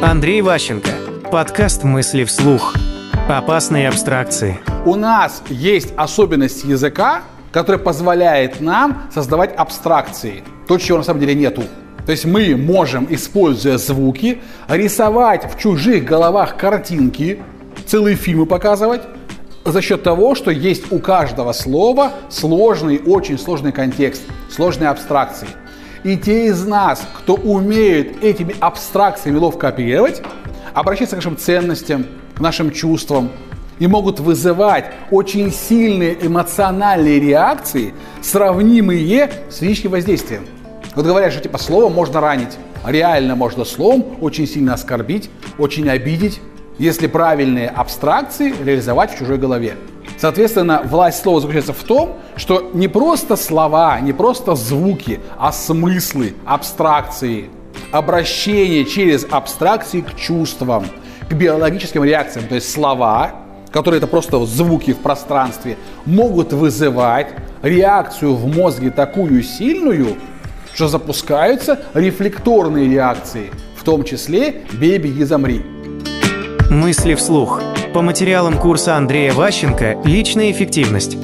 Андрей Ващенко. Подкаст «Мысли вслух». Опасные абстракции. У нас есть особенность языка, которая позволяет нам создавать абстракции. То, чего на самом деле нету. То есть мы можем, используя звуки, рисовать в чужих головах картинки, целые фильмы показывать, за счет того, что есть у каждого слова сложный, очень сложный контекст, сложные абстракции. И те из нас, кто умеет этими абстракциями ловко оперировать, обращаться к нашим ценностям, к нашим чувствам, и могут вызывать очень сильные эмоциональные реакции, сравнимые с физическим воздействием. Вот говорят, что типа слово можно ранить, реально можно словом очень сильно оскорбить, очень обидеть, если правильные абстракции реализовать в чужой голове. Соответственно, власть слова заключается в том, что не просто слова, не просто звуки, а смыслы, абстракции, обращение через абстракции к чувствам, к биологическим реакциям. То есть слова, которые это просто звуки в пространстве, могут вызывать реакцию в мозге такую сильную, что запускаются рефлекторные реакции, в том числе «бей, беги, замри». Мысли вслух. По материалам курса Андрея Ващенко «Личная эффективность».